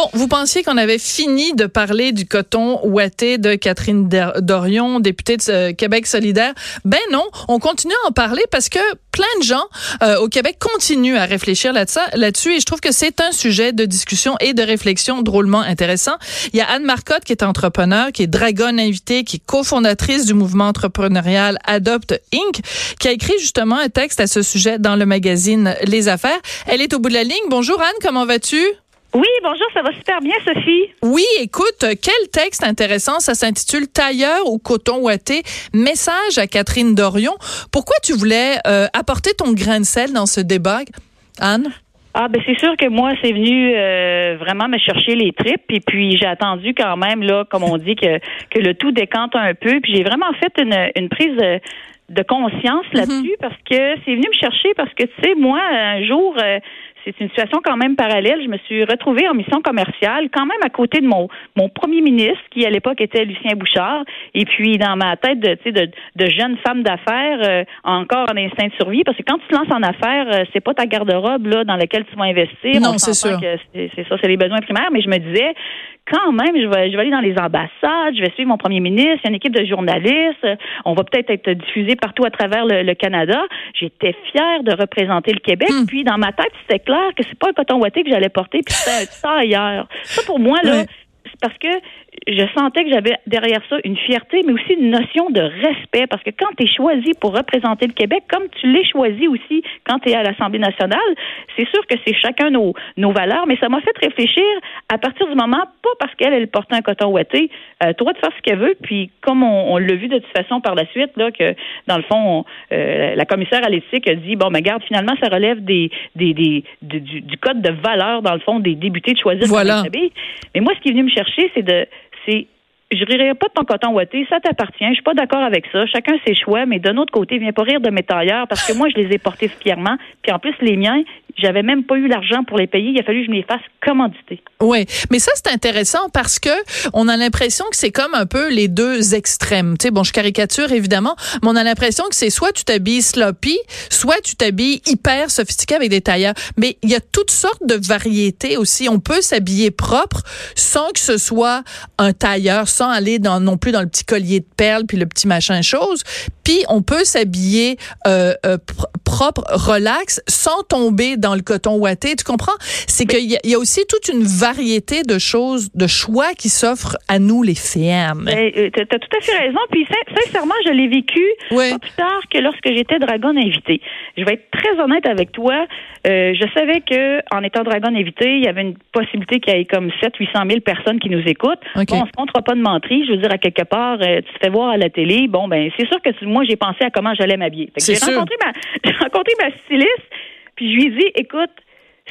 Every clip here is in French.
Bon, vous pensiez qu'on avait fini de parler du coton ouaté de Catherine Dorion, députée de euh, Québec solidaire. Ben non, on continue à en parler parce que plein de gens euh, au Québec continuent à réfléchir là-dessus et je trouve que c'est un sujet de discussion et de réflexion drôlement intéressant. Il y a Anne Marcotte qui est entrepreneur, qui est Dragon invitée, qui est cofondatrice du mouvement entrepreneurial Adopt Inc., qui a écrit justement un texte à ce sujet dans le magazine Les Affaires. Elle est au bout de la ligne. Bonjour Anne, comment vas-tu? Oui, bonjour, ça va super bien, Sophie. Oui, écoute, quel texte intéressant. Ça s'intitule Tailleur ou coton ouaté. Message à Catherine Dorion. Pourquoi tu voulais euh, apporter ton grain de sel dans ce débat, Anne? Ah ben c'est sûr que moi c'est venu euh, vraiment me chercher les tripes et puis j'ai attendu quand même là comme on dit que que le tout décante un peu puis j'ai vraiment fait une une prise de conscience mhm. là-dessus parce que c'est venu me chercher parce que tu sais moi un jour euh, c'est une situation quand même parallèle. Je me suis retrouvée en mission commerciale, quand même à côté de mon, mon premier ministre, qui à l'époque était Lucien Bouchard. Et puis, dans ma tête de, de, de jeune femme d'affaires, euh, encore en instinct de survie, parce que quand tu te lances en affaires, euh, c'est pas ta garde-robe là dans laquelle tu vas investir. Non, c'est sûr. C'est ça, c'est les besoins primaires. Mais je me disais, quand même, je vais, je vais aller dans les ambassades, je vais suivre mon premier ministre, il y a une équipe de journalistes, on va peut-être être diffusé partout à travers le, Canada. J'étais fière de représenter le Québec. Hmm. Puis dans ma tête, c'était clair que c'est pas un coton ouaté que j'allais porter, puis c'était un tailleur. Ça pour moi là, c'est parce que je sentais que j'avais derrière ça une fierté, mais aussi une notion de respect, parce que quand tu es choisi pour représenter le Québec, comme tu l'es choisi aussi quand tu es à l'Assemblée nationale, c'est sûr que c'est chacun nos, nos valeurs, mais ça m'a fait réfléchir à partir du moment, pas parce qu'elle, elle portait un coton ouaté, euh, droit de faire ce qu'elle veut, puis comme on, l'a vu de toute façon par la suite, là, que dans le fond, euh, la commissaire à l'éthique a dit, bon, mais garde, finalement, ça relève des, des, des du, du, code de valeur, dans le fond, des débutés de choisir voilà. Mais moi, ce qui est venu me chercher, c'est de c'est je rirai pas de ton coton ouaté, ça t'appartient. Je suis pas d'accord avec ça. Chacun ses choix, mais d'un autre côté, viens pas rire de mes tailleurs parce que moi, je les ai portés fièrement. Puis en plus, les miens, j'avais même pas eu l'argent pour les payer. Il a fallu que je me les fasse commanditer. Oui, mais ça c'est intéressant parce que on a l'impression que c'est comme un peu les deux extrêmes. Tu sais, bon, je caricature évidemment, mais on a l'impression que c'est soit tu t'habilles sloppy, soit tu t'habilles hyper sophistiqué avec des tailleurs. Mais il y a toutes sortes de variétés aussi. On peut s'habiller propre sans que ce soit un tailleur sans aller dans, non plus dans le petit collier de perles puis le petit machin chose. Puis on peut s'habiller euh, euh, propre, relax, sans tomber dans le coton ouaté. Tu comprends? C'est qu'il y, y, a aussi toute une variété de choses, de choix qui s'offrent à nous les femmes. Euh, tu as tout à fait raison. Puis sincèrement, je l'ai vécu pas plus tard que lorsque j'étais dragon invité. Je vais être très honnête avec toi. Euh, je savais que en étant dragon invité, il y avait une possibilité qu'il y ait comme 7 800 000 personnes qui nous écoutent. Bon, on se comptera pas de Je veux dire, à quelque part, euh, tu te fais voir à la télé. Bon, ben c'est sûr que moi, j'ai pensé à comment j'allais m'habiller. J'ai rencontré ma, j'ai rencontré ma styliste, puis je lui ai dit, écoute,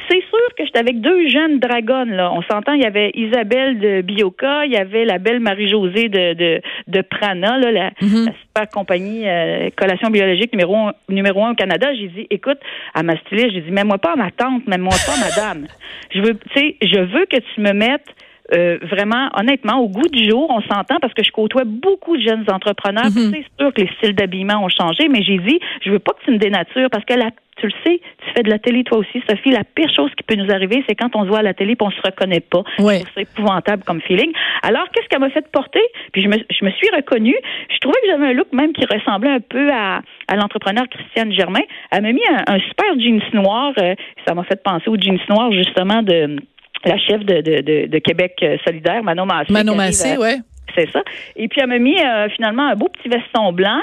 c'est sûr que j'étais avec deux jeunes dragonnes, là. On s'entend, il y avait Isabelle de Bioca, il y avait la belle Marie-Josée de, de, de, Prana, là, la, mm-hmm. super compagnie euh, collation biologique numéro un, numéro un au Canada. J'ai dit, écoute, à ma styliste, j'ai dit, mets-moi pas ma tante, mets-moi pas madame. Je veux, tu sais, je veux que tu me mettes euh, vraiment, honnêtement, au goût du jour, on s'entend parce que je côtoie beaucoup de jeunes entrepreneurs. Mhm. C'est sûr que les styles d'habillement ont changé, mais j'ai dit, je veux pas que tu me dénatures parce que la tu le sais, tu fais de la télé toi aussi, Sophie. La pire chose qui peut nous arriver, c'est quand on se voit à la télé et on se reconnaît pas. C'est épouvantable comme feeling. Alors, qu'est-ce qu'elle m'a fait porter? Puis je me, je me suis reconnue. Je trouvais que j'avais un look même qui ressemblait un peu à, à l'entrepreneur Christiane Germain. Elle m'a mis un, super jeans noir. Euh, ça m'a fait penser au jeans noir, justement, de la chef de, de, de, Québec euh, solidaire, Manon Massé. Manon Massé, oui. C'est ça. Et puis, elle m'a mis euh, finalement un beau petit veston blanc.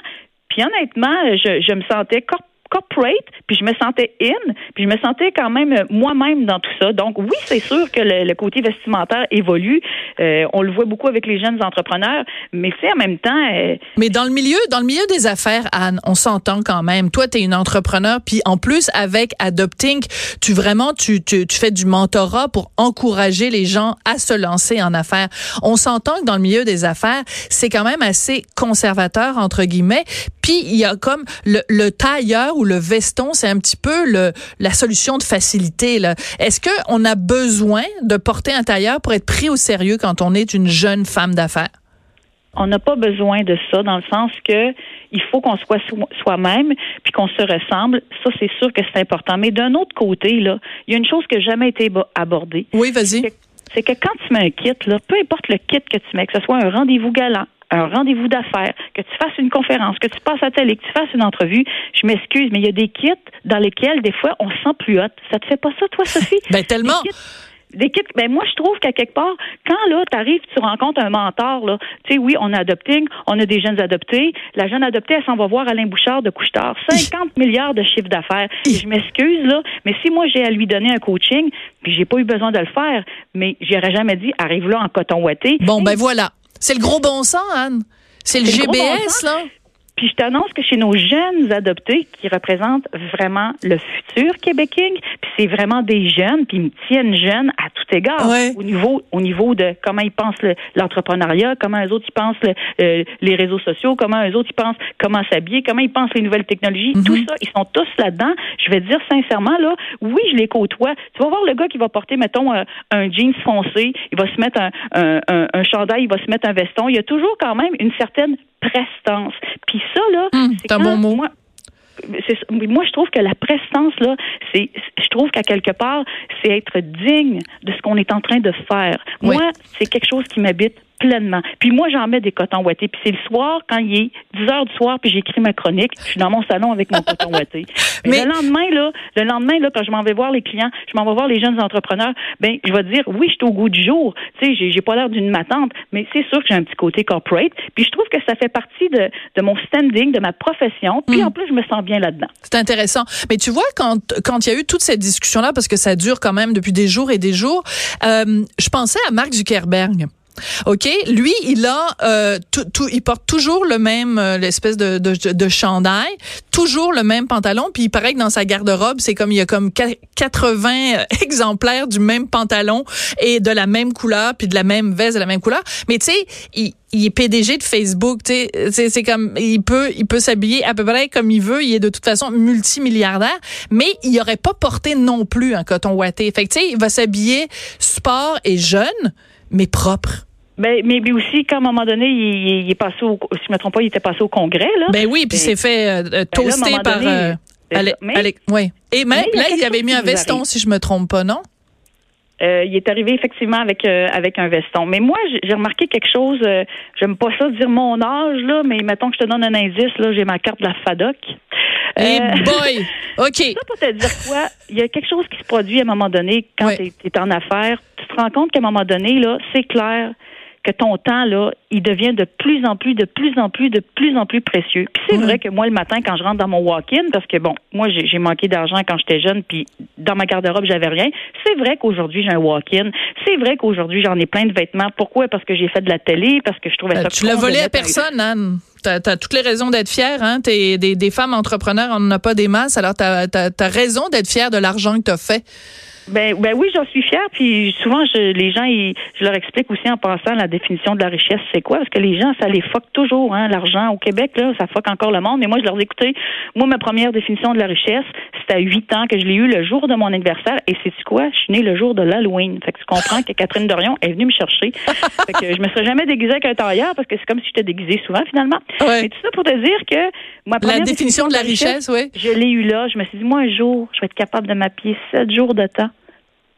Puis honnêtement, je, je me sentais corp corporate, puis je me sentais in, puis je me sentais quand même euh, moi-même dans tout ça. Donc oui, c'est sûr que le, côté vestimentaire évolue. Euh, on le voit beaucoup avec les jeunes entrepreneurs, mais c'est en même temps. Euh, mais dans le milieu, dans le milieu des affaires, Anne, on s'entend quand même. Toi, tu es une entrepreneur, puis en plus avec Adopting, tu vraiment tu, tu, tu fais du mentorat pour encourager les gens à se lancer en affaires. On s'entend que dans le milieu des affaires, c'est quand même assez conservateur entre guillemets. Puis il y a comme le, le tailleur ou le veston, c'est un petit peu le, la solution de facilité. Est-ce qu'on a besoin de porter un tailleur pour être pris au sérieux quand on est une jeune femme d'affaires? on n'a pas besoin de ça dans le sens que il faut qu'on soit soi-même puis qu'on se ressemble. Ça, c'est sûr que c'est important. Mais d'un autre côté, là, il y a une chose qui n'a jamais été abordée. Oui, vas-y c'est que quand tu mets un kit, là, peu importe le kit que tu mets, que ce soit un rendez-vous galant, un rendez-vous d'affaires, que tu fasses une conférence, que tu passes à télé, que tu fasses une entrevue, je m'excuse, mais il y a des kits dans lesquels, des fois, on se sent plus hot. Ça te fait pas ça, toi, Sophie? ben, tellement des kits, ben moi je trouve qu'à quelque part, quand là tu arrives, tu rencontres un mentor là, tu sais oui, on a adopté, on a des jeunes adoptés, la jeune adoptée elle s'en va voir Alain Bouchard de Couchetard, 50 milliards de chiffre d'affaires. Je m'excuse là, mais si moi j'ai à lui donner un coaching, puis j'ai pas eu besoin de le faire, mais j'aurais jamais dit arrive là en coton ouaté. Bon ben voilà, c'est le gros bon sens Anne. C'est le, GBS là. Puis je t'annonce que chez nos jeunes adoptés, qui représentent vraiment le futur Québec puis c'est vraiment des jeunes, puis ils me tiennent jeunes à tout égard au niveau au niveau de comment ils pensent l'entrepreneuriat, comment les autres ils pensent euh, les réseaux sociaux, comment les autres ils pensent comment s'habiller, comment ils pensent les nouvelles technologies, mm-hmm. tout ça, ils sont tous là-dedans. Je vais te dire sincèrement là, oui, je les côtoie. Tu vas voir le gars qui va porter mettons un, jeans foncé, il va se mettre un, un, un chandail, il va se mettre un veston. Il y a toujours quand même une certaine prestance. Puis ça, là, hum, c'est un bon mot. Moi, moi, je trouve que la prestance, là, c'est, je trouve qu'à quelque part, c'est être digne de ce qu'on est en train de faire. Moi, c'est quelque chose qui m'habite pleinement. Puis moi, j'en mets des cotons ouatés. Puis c'est le soir, quand il est 10 heures du soir, puis j'écris ma chronique, je suis dans mon salon avec mon coton ouaté. Mais, le lendemain, là, le lendemain, là, quand je m'en vais voir les clients, je m'en vais voir les jeunes entrepreneurs, ben, je vais dire, oui, je suis au goût du jour. Tu sais, j'ai, j'ai pas l'air d'une matante, mais c'est sûr que j'ai un petit côté corporate. Puis je trouve que ça fait partie de, de mon standing, de ma profession. Puis mm. en plus, je me sens bien là-dedans. C'est intéressant. Mais tu vois, quand, quand il y a eu toute cette discussion-là, parce que ça dure quand même depuis des jours et des jours, euh, je pensais à Mark Zuckerberg. OK, lui, il a euh, tout, il porte toujours le même euh, l'espèce de, de, de chandail, toujours le même pantalon, puis il paraît que dans sa garde-robe, c'est comme il y a comme 80 euh, exemplaires du même pantalon et de la même couleur, puis de la même veste de la même couleur. Mais tu sais, il, il est PDG de Facebook, tu sais, c'est comme il peut il peut s'habiller à peu près comme il veut, il est de toute façon multimilliardaire, mais il aurait pas porté non plus un coton ouaté. Fait que tu sais, il va s'habiller sport et jeune, mais propre. Ben, mais, mais aussi, qu'à un moment donné, il, est passé au, si je me trompe pas, il était passé au Congrès, là. Ben oui, puis c'est fait euh, ben toaster par, euh, oui. Et même, là, il avait mis un veston, si je me trompe pas, non? Euh, il est arrivé effectivement avec euh, avec un veston. Mais moi, j'ai remarqué quelque chose. Euh, J'aime pas ça dire mon âge là, mais mettons que je te donne un indice là, j'ai ma carte de la FADOC. Hey euh, boy, ok. Ça pour te dire quoi Il y a quelque chose qui se produit à un moment donné quand tu es, en affaires. Tu te rends compte qu'à un moment donné là, c'est clair que ton temps, là, il devient de plus en plus, de plus en plus, de plus en plus précieux. Puis c'est vrai que moi, le matin, quand je rentre dans mon walk-in, parce que bon, moi, j'ai manqué d'argent quand j'étais jeune, puis dans ma garde-robe, j'avais rien. C'est vrai qu'aujourd'hui, j'ai un walk-in. C'est vrai qu'aujourd'hui, j'en ai plein de vêtements. Pourquoi? Parce que j'ai fait de la télé, parce que je trouvais euh, ça Tu l'as volé à personne, Anne. Tu as, toutes les raisons d'être fière. Hein? T'es des, femmes entrepreneurs, on n'en a pas des masses. Alors, tu as, raison d'être fière de l'argent que tu as fait. Ben, ben oui, j'en suis fière. Puis souvent, je, les gens, ils, je leur explique aussi en passant la définition de la richesse, c'est quoi? Parce que les gens, ça les fuck toujours. Hein, L'argent au Québec, là, ça fuck encore le monde. Mais moi, je leur ai écouté. Moi, ma première définition de la richesse, c'était à 8 ans que je l'ai eu le jour de mon anniversaire. Et c'est quoi? Je suis née le jour de l'Halloween. Fait que tu comprends que Catherine Dorion est venue me chercher. fait que je me serais jamais déguisée avec un tailleur parce que c'est comme si j'étais déguisée souvent finalement. Mais tout ça pour te dire que la définition, de la richesse, oui. Je l'ai eu là. Je me suis dit, moi, un jour, je vais être capable de m'appuyer sept jours de temps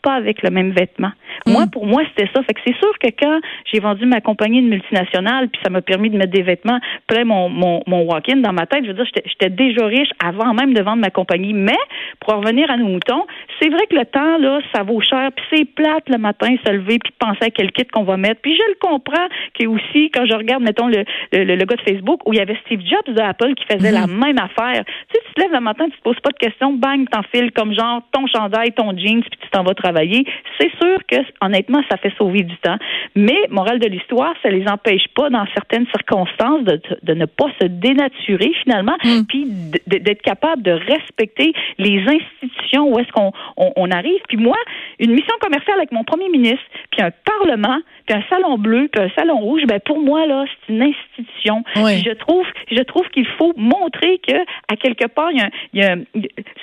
pas avec le même vêtement. Moi, mm. pour moi, c'était ça. Fait que c'est sûr que quand j'ai vendu ma compagnie de multinationale, puis ça m'a permis de mettre des vêtements plein mon, mon, mon walk-in dans ma tête, je veux dire, j'étais déjà riche avant même de vendre ma compagnie. Mais, pour revenir à nos moutons, c'est vrai que le temps, là, ça vaut cher, puis c'est plate le matin, se lever, puis penser à quel kit qu'on va mettre. Puis je le comprends que aussi, quand je regarde, mettons, le, le, le, gars de Facebook, où il y avait Steve Jobs de Apple qui faisait la mm-hmm. même affaire. Tu sais, tu te lèves le matin, tu te poses pas de questions, bang, t'enfiles comme genre ton chandail, ton jeans, puis tu t'en vas travailler. C'est sûr que, honnêtement, ça fait sauver du temps. Mais, morale de l'histoire, ça les empêche pas, dans certaines circonstances, de, de ne pas se dénaturer finalement, mm. puis d'être capable de respecter les institutions où est-ce qu'on on, arrive. Puis moi, une mission commerciale avec mon premier ministre, puis un parlement, puis un salon bleu, puis un salon rouge, ben pour moi là, c'est une institution. Je trouve, je trouve qu'il faut montrer que à quelque part, il y a,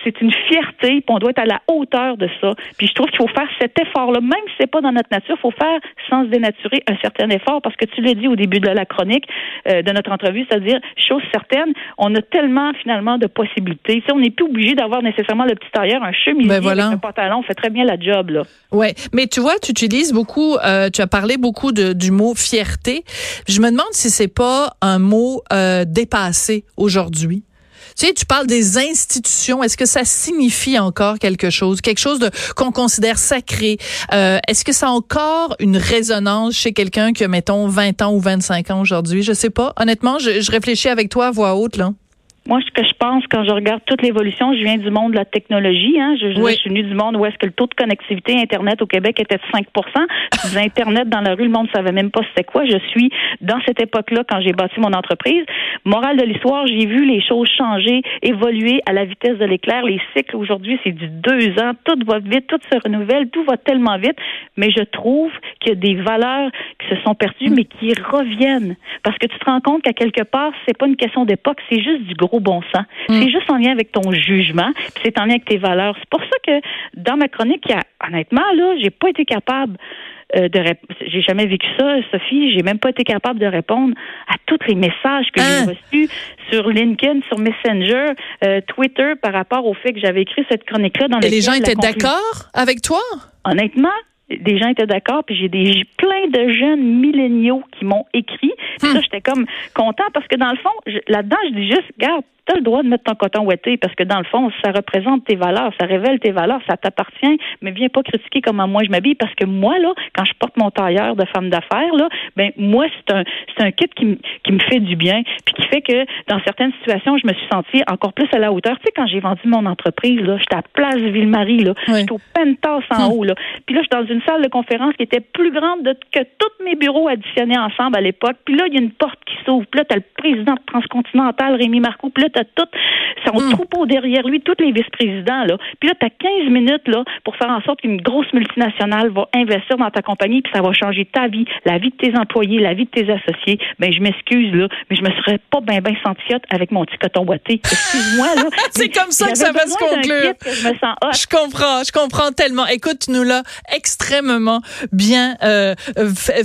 c'est une fierté, puis on doit être à la hauteur de ça. Puis je trouve qu'il faut faire cet effort-là, même c'est pas dans notre nature, il faut faire sans se dénaturer un certain effort, parce que tu l'as dit au début de la chronique euh, de notre entrevue, c'est-à-dire, chose certaine, on a tellement finalement de possibilités. on n'est plus obligé d'avoir nécessairement le petit tailleur, un chemisier ben voilà. un pantalon, on fait très bien la job là. Ouais, mais tu vois, tu utilises beaucoup, euh, tu as parlé beaucoup de, du mot fierté. Je me demande si c'est pas un mot euh, dépassé aujourd'hui. Tu sais, tu parles des institutions. Est-ce que ça signifie encore quelque chose, quelque chose de qu'on considère sacré? Euh, Est-ce que ça a encore une résonance chez quelqu'un qui a mettons 20 ans ou 25 ans aujourd'hui? Je sais pas. Honnêtement, je, je réfléchis avec toi à voix haute là. Moi, ce que je pense quand je regarde toute l'évolution, je viens du monde de la technologie. Hein. Je, je, suis venue du monde où est-ce que le taux de connectivité Internet au Québec était de 5 Je Internet dans la rue, le monde ne savait même pas c'était quoi. Je suis dans cette époque-là quand j'ai bâti mon entreprise. Morale de l'histoire, j'ai vu les choses changer, évoluer à la vitesse de l'éclair. Les cycles aujourd'hui, c'est du deux ans. Tout va vite, tout se renouvelle, tout va tellement vite. Mais je trouve qu'il y a des valeurs qui se sont perdues, mais qui reviennent. Parce que tu te rends compte qu'à quelque part, c'est pas une question d'époque, c'est juste du gros bon sens. Mm. C'est juste en lien avec ton jugement, c'est en lien avec tes valeurs. C'est pour ça que dans ma chronique, il y a, honnêtement, là, j'ai pas été capable euh, de j'ai jamais vécu ça, Sophie, j'ai même pas été capable de répondre à tous les messages que j'ai hein? reçus sur LinkedIn, sur Messenger, euh, Twitter par rapport au fait que j'avais écrit cette chronique-là dans Et les gens étaient d'accord avec toi? Honnêtement, des gens étaient d'accord, puis j'ai des plein de jeunes milléniaux qui m'ont écrit. Puis ça, hmm. j'étais comme content parce que dans le fond, là-dedans, je dis juste, garde, tu as le droit de mettre ton coton ouetté parce que dans le fond, ça représente tes valeurs, ça révèle tes valeurs, ça t'appartient, mais viens pas critiquer comment moi je m'habille parce que moi, là, quand je porte mon tailleur de femme d'affaires, là, ben, moi, c'est un, c'est un kit qui, qui me fait du bien, puis qui fait que dans certaines situations, je me suis sentie encore plus à la hauteur. Tu sais, quand j'ai vendu mon entreprise, là, j'étais à Place Ville-Marie, là, j'étais au Pentas en hum. haut, là. Puis là, je suis dans une salle de conférence qui était plus grande que tous mes bureaux additionnés ensemble à l'époque. Puis là, il y a une porte qui s'ouvre. Puis là, t'as le président de Transcontinental, Rémi Marcoux. Puis là, t'as tout son mm. troupeau derrière lui, tous les vice-présidents. Là. Puis là, tu as 15 minutes là, pour faire en sorte qu'une grosse multinationale va investir dans ta compagnie, puis ça va changer ta vie, la vie de tes employés, la vie de tes associés. Ben, je m'excuse, là, mais je me serais pas bien ben sentiote avec mon petit coton boité. Excuse-moi, là. C'est comme ça que ça va se conclure. Je, me sens je comprends, je comprends tellement. Écoute, tu nous l'as extrêmement bien euh,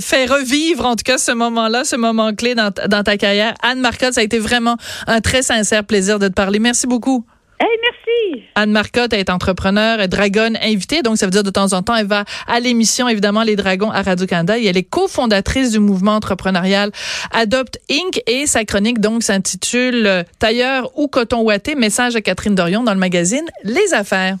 fait revivre, en tout cas, ce moment-là, ce moment clé dans, dans ta carrière. Anne Marcotte, ça a été vraiment un très sincère plaisir de te parler. Merci beaucoup. Hey, merci. Anne Marcotte est entrepreneur, et dragonne invitée, donc ça veut dire de temps en temps, elle va à l'émission, évidemment, Les Dragons à Radio-Canada et elle est cofondatrice du mouvement entrepreneurial Adopt Inc. et sa chronique, donc, s'intitule Tailleur ou coton ouaté, message à Catherine Dorion dans le magazine Les Affaires.